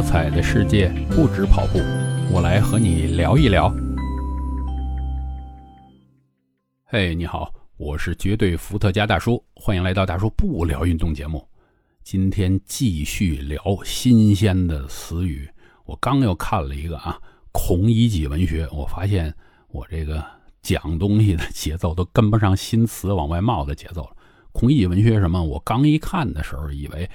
多彩的世界不止跑步，我来和你聊一聊。嘿，你好，我是绝对伏特加大叔，欢迎来到大叔不聊运动节目。今天继续聊新鲜的词语。我刚又看了一个啊，孔乙己文学，我发现我这个讲东西的节奏都跟不上新词往外冒的节奏了。孔乙己文学什么？我刚一看的时候，以为。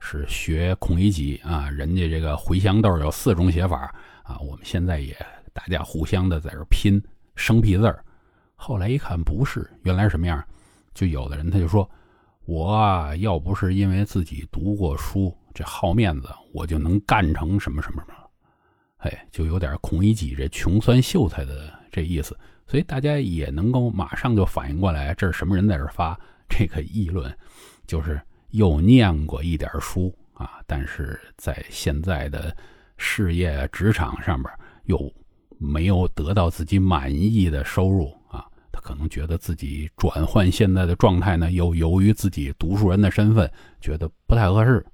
是学孔乙己啊，人家这个茴香豆有四种写法啊，我们现在也大家互相的在这拼生僻字儿。后来一看不是，原来什么样？就有的人他就说，我要不是因为自己读过书，这好面子，我就能干成什么什么什么。哎，就有点孔乙己这穷酸秀才的这意思。所以大家也能够马上就反应过来，这是什么人在这发这个议论，就是。又念过一点书啊，但是在现在的事业职场上边又没有得到自己满意的收入啊，他可能觉得自己转换现在的状态呢，又由于自己读书人的身份，觉得不太合适。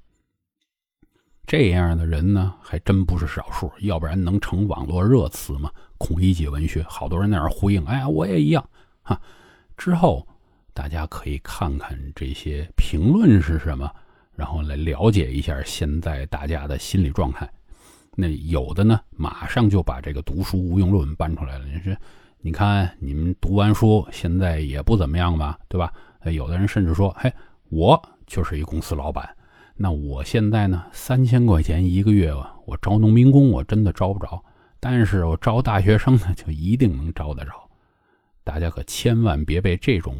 这样的人呢，还真不是少数，要不然能成网络热词吗？孔乙己文学，好多人在那呼应，哎呀，我也一样哈。之后。大家可以看看这些评论是什么，然后来了解一下现在大家的心理状态。那有的呢，马上就把这个读书无用论搬出来了。你说，你看你们读完书现在也不怎么样吧，对吧？有的人甚至说，嘿，我就是一公司老板，那我现在呢，三千块钱一个月啊，我招农民工我真的招不着，但是我招大学生呢，就一定能招得着。大家可千万别被这种。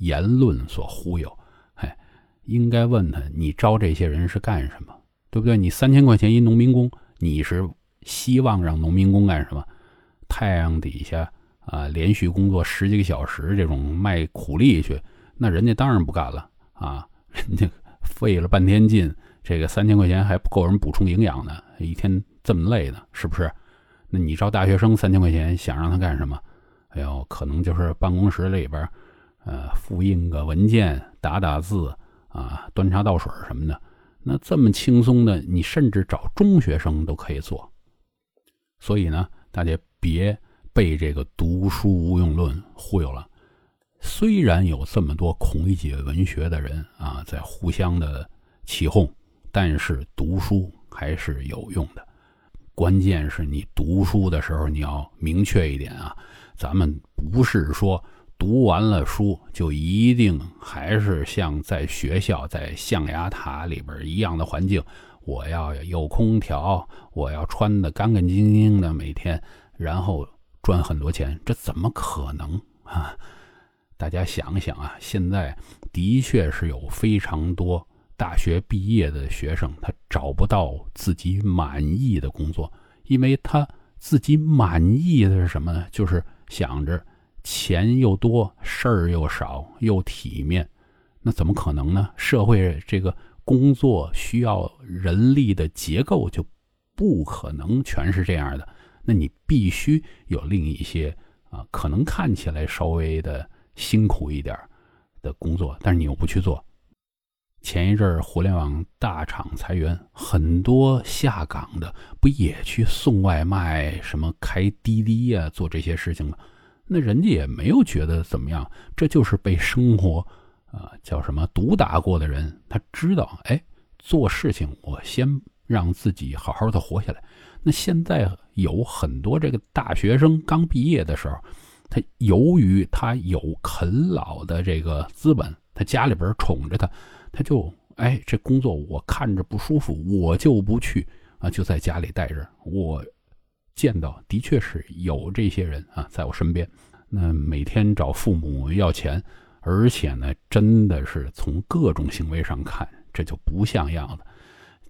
言论所忽悠，哎，应该问他，你招这些人是干什么？对不对？你三千块钱一农民工，你是希望让农民工干什么？太阳底下啊，连续工作十几个小时，这种卖苦力去，那人家当然不干了啊！人家费了半天劲，这个三千块钱还不够人补充营养呢，一天这么累呢，是不是？那你招大学生三千块钱，想让他干什么？哎呦，可能就是办公室里边。呃，复印个文件，打打字啊，端茶倒水什么的，那这么轻松的，你甚至找中学生都可以做。所以呢，大家别被这个读书无用论忽悠了。虽然有这么多孔乙己文学的人啊，在互相的起哄，但是读书还是有用的。关键是你读书的时候，你要明确一点啊，咱们不是说。读完了书，就一定还是像在学校在象牙塔里边一样的环境。我要有空调，我要穿的干干净净的每天，然后赚很多钱，这怎么可能啊？大家想想啊，现在的确是有非常多大学毕业的学生，他找不到自己满意的工作，因为他自己满意的是什么呢？就是想着。钱又多，事儿又少，又体面，那怎么可能呢？社会这个工作需要人力的结构就不可能全是这样的。那你必须有另一些啊，可能看起来稍微的辛苦一点的工作，但是你又不去做。前一阵儿互联网大厂裁员，很多下岗的不也去送外卖、什么开滴滴呀，做这些事情吗？那人家也没有觉得怎么样，这就是被生活，啊，叫什么毒打过的人，他知道，哎，做事情我先让自己好好的活下来。那现在有很多这个大学生刚毕业的时候，他由于他有啃老的这个资本，他家里边宠着他，他就哎，这工作我看着不舒服，我就不去啊，就在家里待着我。见到的确是有这些人啊，在我身边，那每天找父母要钱，而且呢，真的是从各种行为上看，这就不像样子。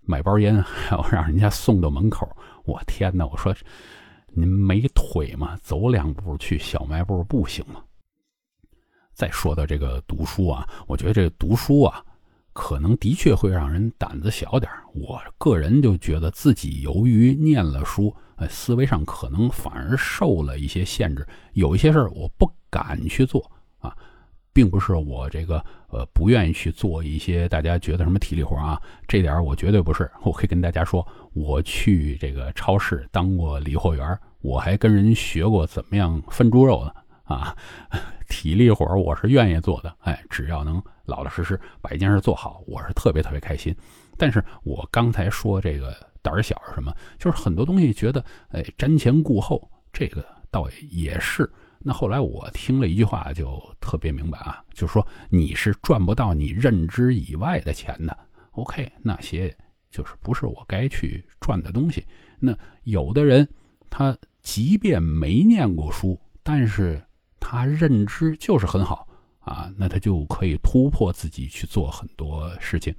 买包烟还要让人家送到门口，我天哪！我说，您没腿吗？走两步去小卖部不行吗？再说到这个读书啊，我觉得这个读书啊。可能的确会让人胆子小点我个人就觉得自己由于念了书，呃，思维上可能反而受了一些限制，有一些事儿我不敢去做啊。并不是我这个呃不愿意去做一些大家觉得什么体力活啊，这点我绝对不是。我可以跟大家说，我去这个超市当过理货员，我还跟人学过怎么样分猪肉呢啊。体力活我是愿意做的，哎，只要能老老实实把一件事做好，我是特别特别开心。但是我刚才说这个胆小是什么？就是很多东西觉得，哎，瞻前顾后，这个倒也是。那后来我听了一句话，就特别明白啊，就是说你是赚不到你认知以外的钱的。OK，那些就是不是我该去赚的东西。那有的人他即便没念过书，但是他认知就是很好啊，那他就可以突破自己去做很多事情。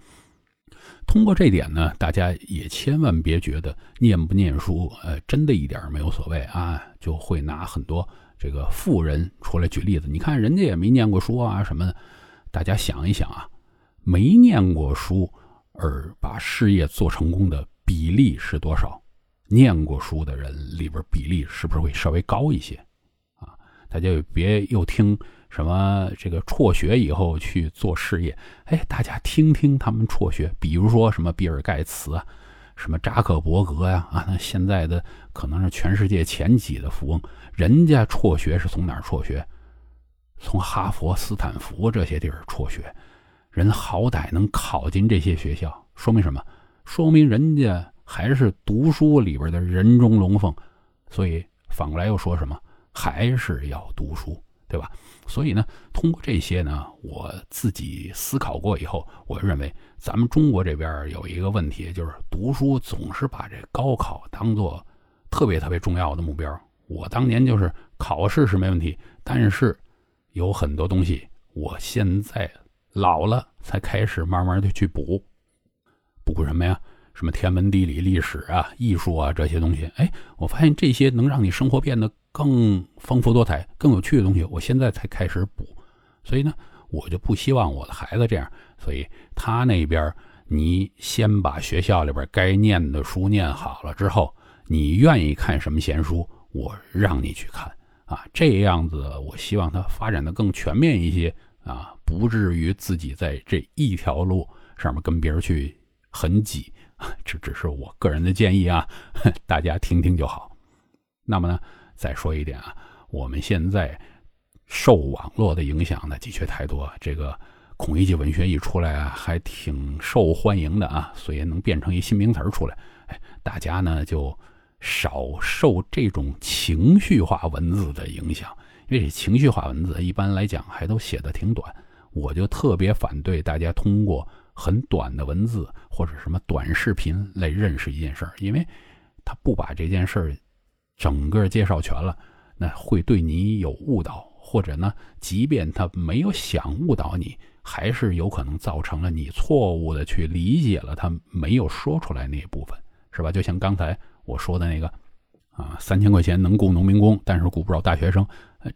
通过这点呢，大家也千万别觉得念不念书，呃，真的一点没有所谓啊，就会拿很多。这个富人出来举例子，你看人家也没念过书啊什么的，大家想一想啊，没念过书而把事业做成功的比例是多少？念过书的人里边比例是不是会稍微高一些？大家别又听什么这个辍学以后去做事业，哎，大家听听他们辍学，比如说什么比尔盖茨啊，什么扎克伯格呀，啊，那现在的可能是全世界前几的富翁。人家辍学是从哪辍学？从哈佛、斯坦福这些地儿辍学，人好歹能考进这些学校，说明什么？说明人家还是读书里边的人中龙凤。所以反过来又说什么？还是要读书，对吧？所以呢，通过这些呢，我自己思考过以后，我认为咱们中国这边有一个问题，就是读书总是把这高考当做特别特别重要的目标。我当年就是考试是没问题，但是有很多东西，我现在老了才开始慢慢的去补，补什么呀？什么天文地理、历史啊、艺术啊这些东西。哎，我发现这些能让你生活变得更丰富多彩、更有趣的东西，我现在才开始补。所以呢，我就不希望我的孩子这样。所以他那边，你先把学校里边该念的书念好了之后，你愿意看什么闲书？我让你去看啊，这样子，我希望他发展的更全面一些啊，不至于自己在这一条路上面跟别人去很挤，这只是我个人的建议啊，大家听听就好。那么呢，再说一点啊，我们现在受网络的影响呢，的确太多。这个孔乙己文学一出来啊，还挺受欢迎的啊，所以能变成一新名词出来，哎，大家呢就。少受这种情绪化文字的影响，因为这情绪化文字一般来讲还都写的挺短，我就特别反对大家通过很短的文字或者什么短视频来认识一件事儿，因为他不把这件事儿整个介绍全了，那会对你有误导，或者呢，即便他没有想误导你，还是有可能造成了你错误的去理解了他没有说出来那一部分，是吧？就像刚才。我说的那个，啊，三千块钱能雇农民工，但是雇不着大学生。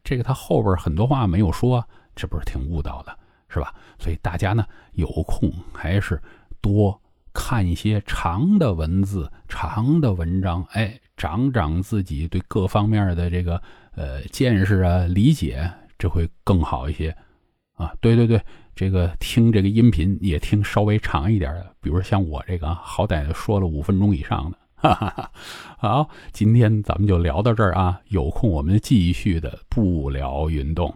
这个他后边很多话没有说，这不是挺误导的，是吧？所以大家呢有空还是多看一些长的文字、长的文章，哎，长长自己对各方面的这个呃见识啊、理解，这会更好一些啊。对对对，这个听这个音频也听稍微长一点的，比如像我这个，好歹说了五分钟以上的。哈哈哈，好，今天咱们就聊到这儿啊，有空我们继续的不聊运动。